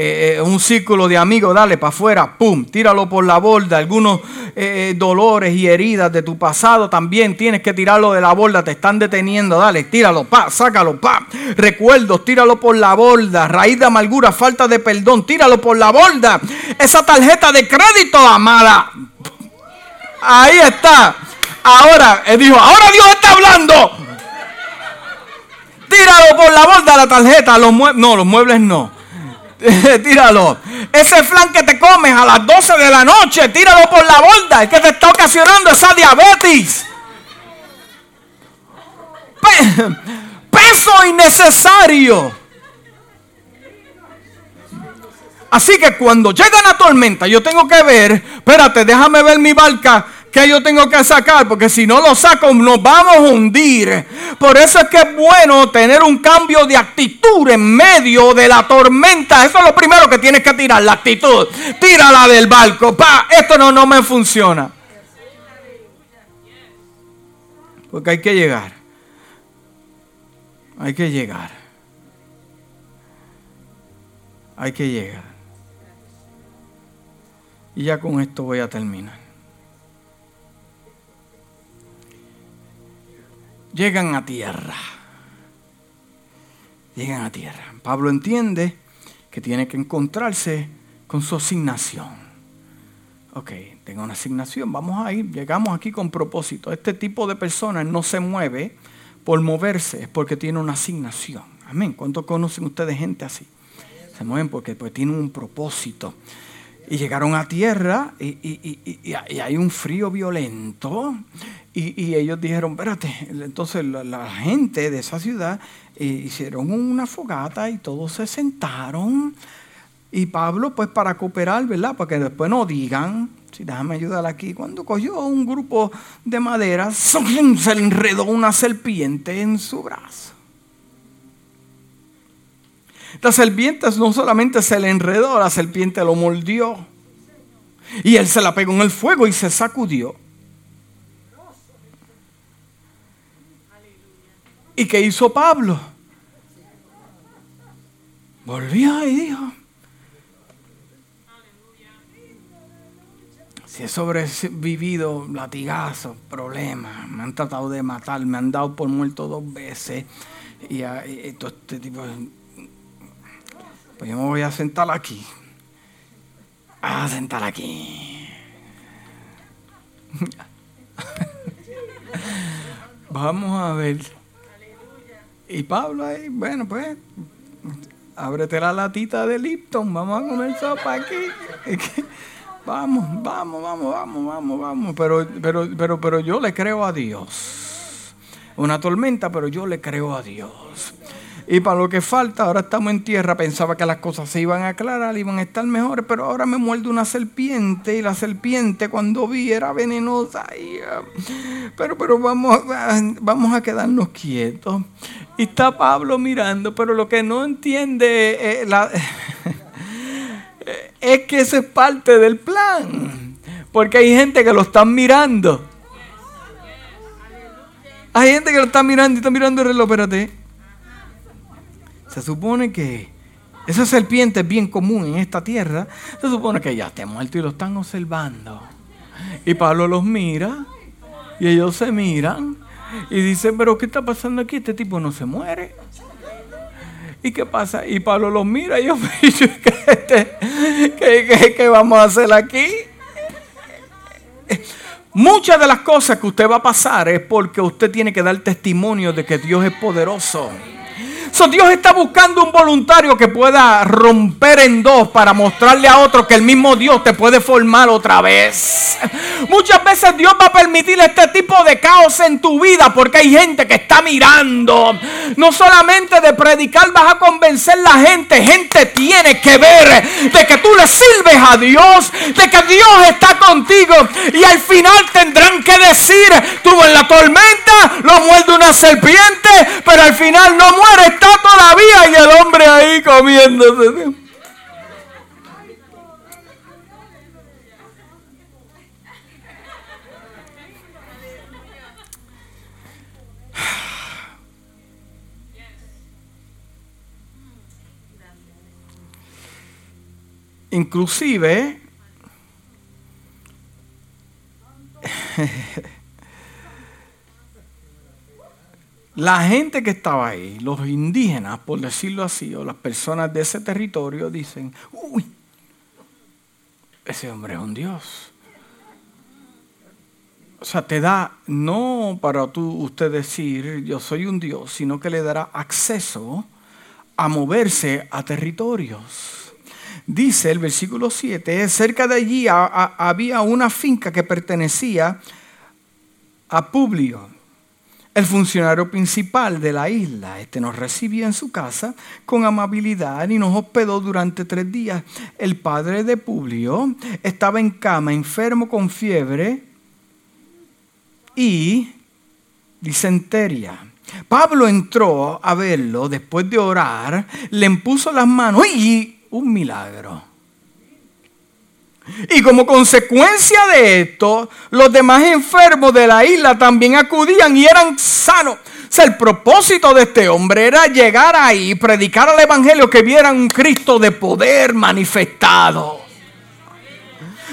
Eh, eh, un círculo de amigos, dale para afuera, pum, tíralo por la borda. Algunos eh, dolores y heridas de tu pasado también tienes que tirarlo de la borda, te están deteniendo, dale, tíralo, pa, sácalo, pa. Recuerdos, tíralo por la borda. Raíz de amargura, falta de perdón, tíralo por la borda. Esa tarjeta de crédito, amada. Ahí está. Ahora, él dijo, ahora Dios está hablando. Tíralo por la borda la tarjeta. Los no, los muebles no. [LAUGHS] tíralo. Ese flan que te comes a las 12 de la noche, tíralo por la borda. Es que te está ocasionando esa diabetes. [LAUGHS] peso innecesario. Así que cuando llega una tormenta, yo tengo que ver, espérate, déjame ver mi barca que yo tengo que sacar, porque si no lo saco nos vamos a hundir. Por eso es que es bueno tener un cambio de actitud en medio de la tormenta. Eso es lo primero que tienes que tirar, la actitud. Tírala del barco. Pa, esto no, no me funciona. Porque hay que llegar. Hay que llegar. Hay que llegar. Y ya con esto voy a terminar. Llegan a tierra. Llegan a tierra. Pablo entiende que tiene que encontrarse con su asignación. Ok, tengo una asignación, vamos a ir, llegamos aquí con propósito. Este tipo de personas no se mueve por moverse, es porque tiene una asignación. Amén. ¿Cuánto conocen ustedes gente así? Se mueven porque pues, tienen un propósito. Y llegaron a tierra y, hay un frío violento. Y, ellos dijeron, espérate, entonces la, gente de esa ciudad eh, hicieron una fogata y todos se sentaron. Y Pablo, pues para cooperar, ¿verdad? Para que después no digan, si déjame ayudar aquí, cuando cogió un grupo de madera, [LAUGHS] se le enredó una serpiente en su brazo. La serpiente no solamente se le enredó, la serpiente lo mordió. Y él se la pegó en el fuego y se sacudió. ¿Y qué hizo Pablo? Volvió y dijo, si he sobrevivido latigazos, problemas, me han tratado de matar, me han dado por muerto dos veces, y, y todo este tipo de pues yo me voy a sentar aquí. A sentar aquí. [LAUGHS] Vamos a ver. Y Pablo ahí, bueno, pues, ábrete la latita de Lipton, vamos a comer sopa aquí. [LAUGHS] Vamos, vamos, vamos, vamos, vamos, vamos. Pero, pero, pero, pero yo le creo a Dios. Una tormenta, pero yo le creo a Dios. Y para lo que falta, ahora estamos en tierra, pensaba que las cosas se iban a aclarar, iban a estar mejores, pero ahora me muerde una serpiente y la serpiente cuando vi era venenosa. Ah, pero, pero vamos, vamos a quedarnos quietos. Y está Pablo mirando, pero lo que no entiende [LAUGHS] es que eso es parte del plan. Porque hay gente que lo están mirando. Hay gente que lo está mirando y está mirando el reloj, espérate. Se supone que esa serpiente es bien común en esta tierra. Se supone que ya está muerto y lo están observando. Y Pablo los mira y ellos se miran y dicen, pero ¿qué está pasando aquí? Este tipo no se muere. ¿Y qué pasa? Y Pablo los mira y yo [LAUGHS] me dice, ¿qué, qué vamos a hacer aquí? Muchas de las cosas que usted va a pasar es porque usted tiene que dar testimonio de que Dios es poderoso. Dios está buscando un voluntario que pueda romper en dos para mostrarle a otro que el mismo Dios te puede formar otra vez. Muchas veces Dios va a permitir este tipo de caos en tu vida porque hay gente que está mirando. No solamente de predicar vas a convencer la gente, gente tiene que ver de que tú le sirves a Dios, de que Dios está contigo y al final tendrán que decir, tuvo en la tormenta, lo muerde una serpiente, pero al final no muere, está todavía y el hombre ahí comiéndose. [SIGHS] Inclusive [LAUGHS] La gente que estaba ahí, los indígenas, por decirlo así, o las personas de ese territorio, dicen, uy, ese hombre es un Dios. O sea, te da, no para tú, usted decir, yo soy un Dios, sino que le dará acceso a moverse a territorios. Dice el versículo 7, cerca de allí había una finca que pertenecía a Publio el funcionario principal de la isla. Este nos recibió en su casa con amabilidad y nos hospedó durante tres días. El padre de Publio estaba en cama, enfermo con fiebre y disentería. Pablo entró a verlo después de orar, le impuso las manos y un milagro. Y como consecuencia de esto, los demás enfermos de la isla también acudían y eran sanos. O sea, el propósito de este hombre era llegar ahí, predicar al Evangelio, que vieran un Cristo de poder manifestado.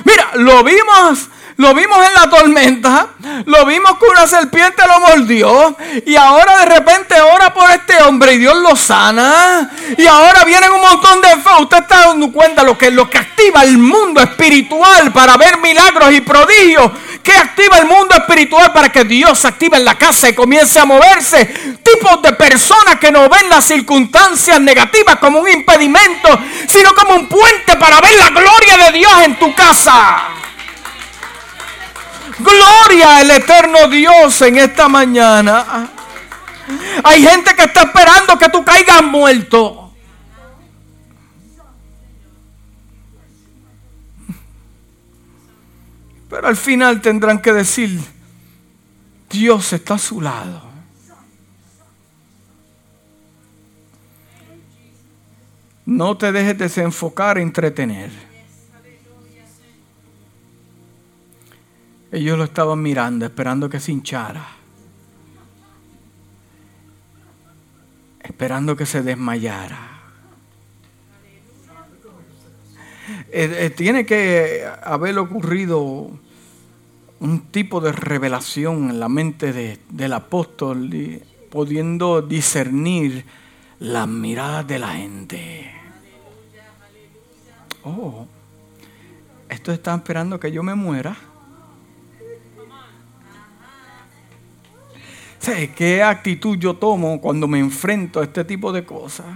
Mira, lo vimos lo vimos en la tormenta, lo vimos que una serpiente lo mordió y ahora de repente ora por este hombre y Dios lo sana y ahora vienen un montón de fe. Usted está dando cuenta lo que lo que activa el mundo espiritual para ver milagros y prodigios. ¿Qué activa el mundo espiritual para que Dios se active en la casa y comience a moverse? Tipos de personas que no ven las circunstancias negativas como un impedimento, sino como un puente para ver la gloria de Dios en tu casa. Gloria al eterno Dios en esta mañana. Hay gente que está esperando que tú caigas muerto. Pero al final tendrán que decir, Dios está a su lado. No te dejes desenfocar, entretener. Ellos lo estaban mirando, esperando que se hinchara. Esperando que se desmayara. Eh, eh, tiene que haber ocurrido un tipo de revelación en la mente del apóstol, pudiendo discernir las miradas de la gente. Oh, estos están esperando que yo me muera. ¿Qué actitud yo tomo cuando me enfrento a este tipo de cosas?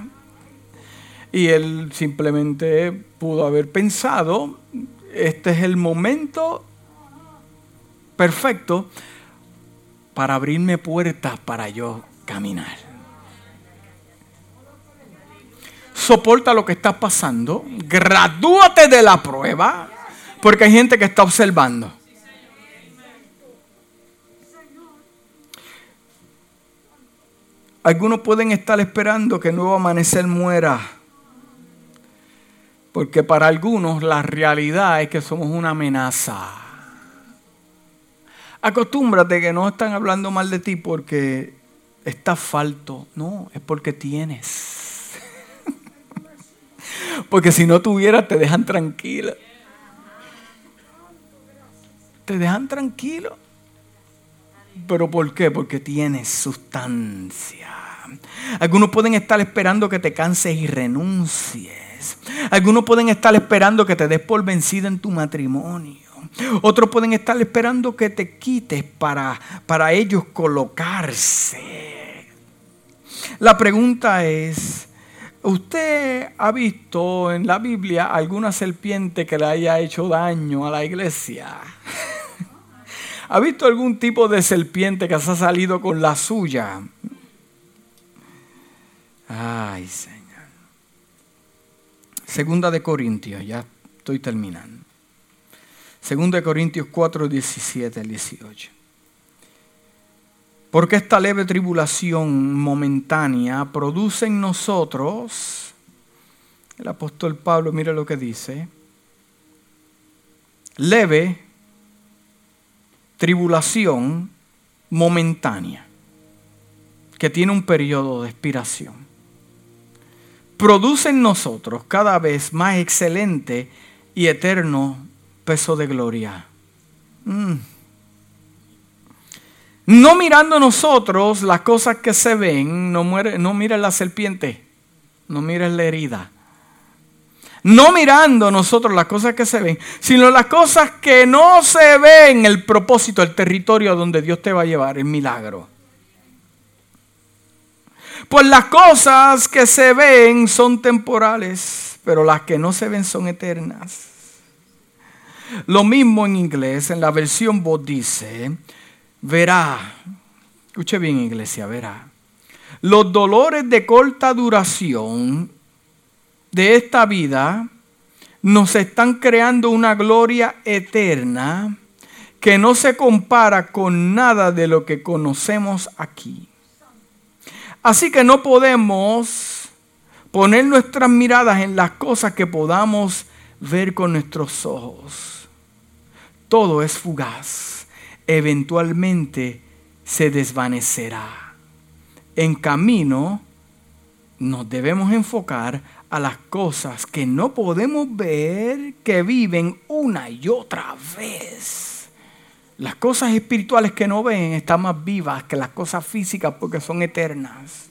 Y él simplemente pudo haber pensado, este es el momento perfecto para abrirme puertas para yo caminar. Soporta lo que está pasando, gradúate de la prueba, porque hay gente que está observando. Algunos pueden estar esperando que nuevo amanecer muera. Porque para algunos la realidad es que somos una amenaza. Acostúmbrate que no están hablando mal de ti porque estás falto. No, es porque tienes. [LAUGHS] porque si no tuvieras te dejan tranquilo. Te dejan tranquilo. ¿Pero por qué? Porque tienes sustancia. Algunos pueden estar esperando que te canses y renuncies. Algunos pueden estar esperando que te des por vencida en tu matrimonio. Otros pueden estar esperando que te quites para, para ellos colocarse. La pregunta es, ¿usted ha visto en la Biblia alguna serpiente que le haya hecho daño a la iglesia? [LAUGHS] ¿Ha visto algún tipo de serpiente que se ha salido con la suya? Ay, Señor. Segunda de Corintios, ya estoy terminando. Segunda de Corintios 4, 17 al 18. Porque esta leve tribulación momentánea produce en nosotros, el apóstol Pablo, mire lo que dice, leve tribulación momentánea, que tiene un periodo de expiración, produce en nosotros cada vez más excelente y eterno peso de gloria. Mm. No mirando nosotros las cosas que se ven, no, muere, no mires la serpiente, no mires la herida no mirando nosotros las cosas que se ven, sino las cosas que no se ven, el propósito, el territorio donde Dios te va a llevar, el milagro. Pues las cosas que se ven son temporales, pero las que no se ven son eternas. Lo mismo en inglés, en la versión voz dice, verá, escuche bien iglesia, verá, los dolores de corta duración de esta vida nos están creando una gloria eterna que no se compara con nada de lo que conocemos aquí. Así que no podemos poner nuestras miradas en las cosas que podamos ver con nuestros ojos. Todo es fugaz. Eventualmente se desvanecerá. En camino nos debemos enfocar a las cosas que no podemos ver, que viven una y otra vez. Las cosas espirituales que no ven están más vivas que las cosas físicas porque son eternas.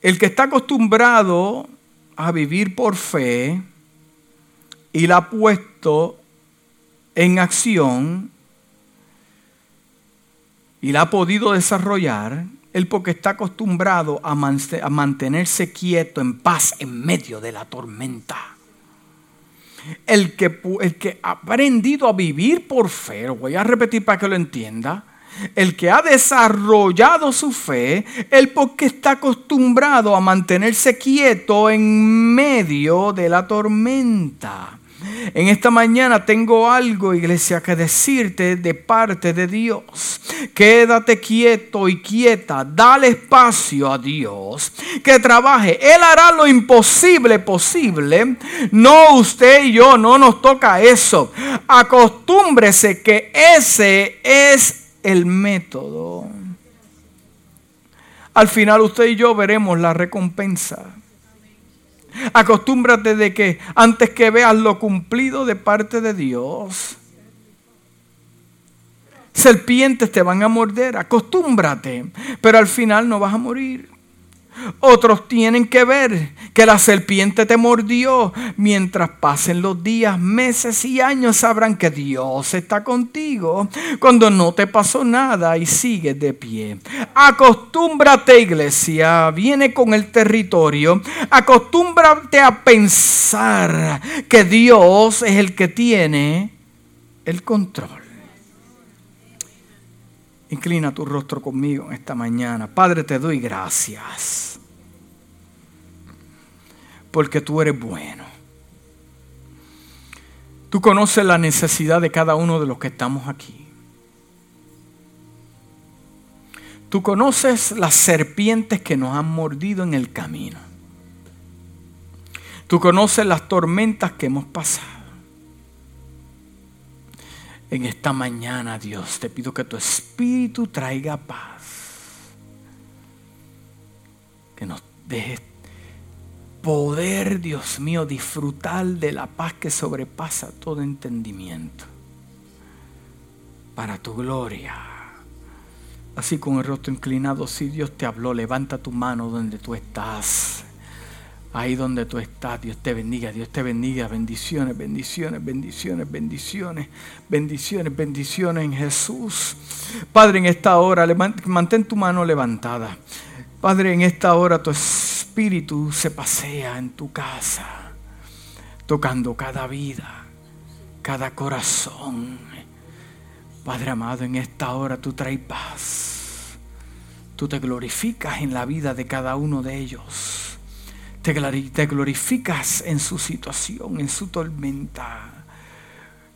El que está acostumbrado a vivir por fe y la ha puesto en acción y la ha podido desarrollar, él porque está acostumbrado a, mantenerse quieto en paz en medio de la tormenta. El que, el que ha aprendido a vivir por fe, lo voy a repetir para que lo entienda, el que ha desarrollado su fe, él porque está acostumbrado a mantenerse quieto en medio de la tormenta. En esta mañana tengo algo, iglesia, que decirte de parte de Dios. Quédate quieto y quieta, dale espacio a Dios, que trabaje. Él hará lo imposible posible. No usted y yo, no nos toca eso. Acostúmbrese que ese es el método. Al final usted y yo veremos la recompensa. Acostúmbrate de que antes que veas lo cumplido de parte de Dios, serpientes te van a morder. Acostúmbrate, pero al final no vas a morir. Otros tienen que ver que la serpiente te mordió. Mientras pasen los días, meses y años sabrán que Dios está contigo cuando no te pasó nada y sigues de pie. Acostúmbrate iglesia, viene con el territorio. Acostúmbrate a pensar que Dios es el que tiene el control. Inclina tu rostro conmigo esta mañana. Padre, te doy gracias. Porque tú eres bueno. Tú conoces la necesidad de cada uno de los que estamos aquí. Tú conoces las serpientes que nos han mordido en el camino. Tú conoces las tormentas que hemos pasado en esta mañana, Dios, te pido que tu espíritu traiga paz. Que nos dejes poder, Dios mío, disfrutar de la paz que sobrepasa todo entendimiento. Para tu gloria, Así con el rostro inclinado, si Dios te habló, levanta tu mano donde tú estás. Ahí donde tú estás, Dios te bendiga, Dios te bendiga. Bendiciones, bendiciones, bendiciones, bendiciones, bendiciones, bendiciones en Jesús. Padre, en esta hora, mantén tu mano levantada. Padre, en esta hora tu espíritu se pasea en tu casa, tocando cada vida, cada corazón. Padre amado, en esta hora tú traes paz. Tú te glorificas en la vida de cada uno de ellos te glorificas en su situación, en su tormenta.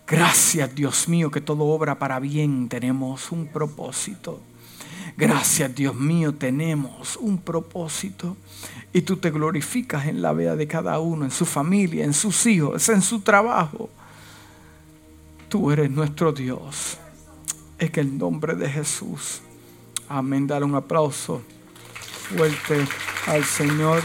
Gracias Dios mío que todo obra para bien, tenemos un propósito. Gracias Dios mío, tenemos un propósito. Y tú te glorificas en la vida de cada uno, en su familia, en sus hijos, en su trabajo. Tú eres nuestro Dios. Es que el nombre de Jesús. Amén. Dar un aplauso fuerte al Señor.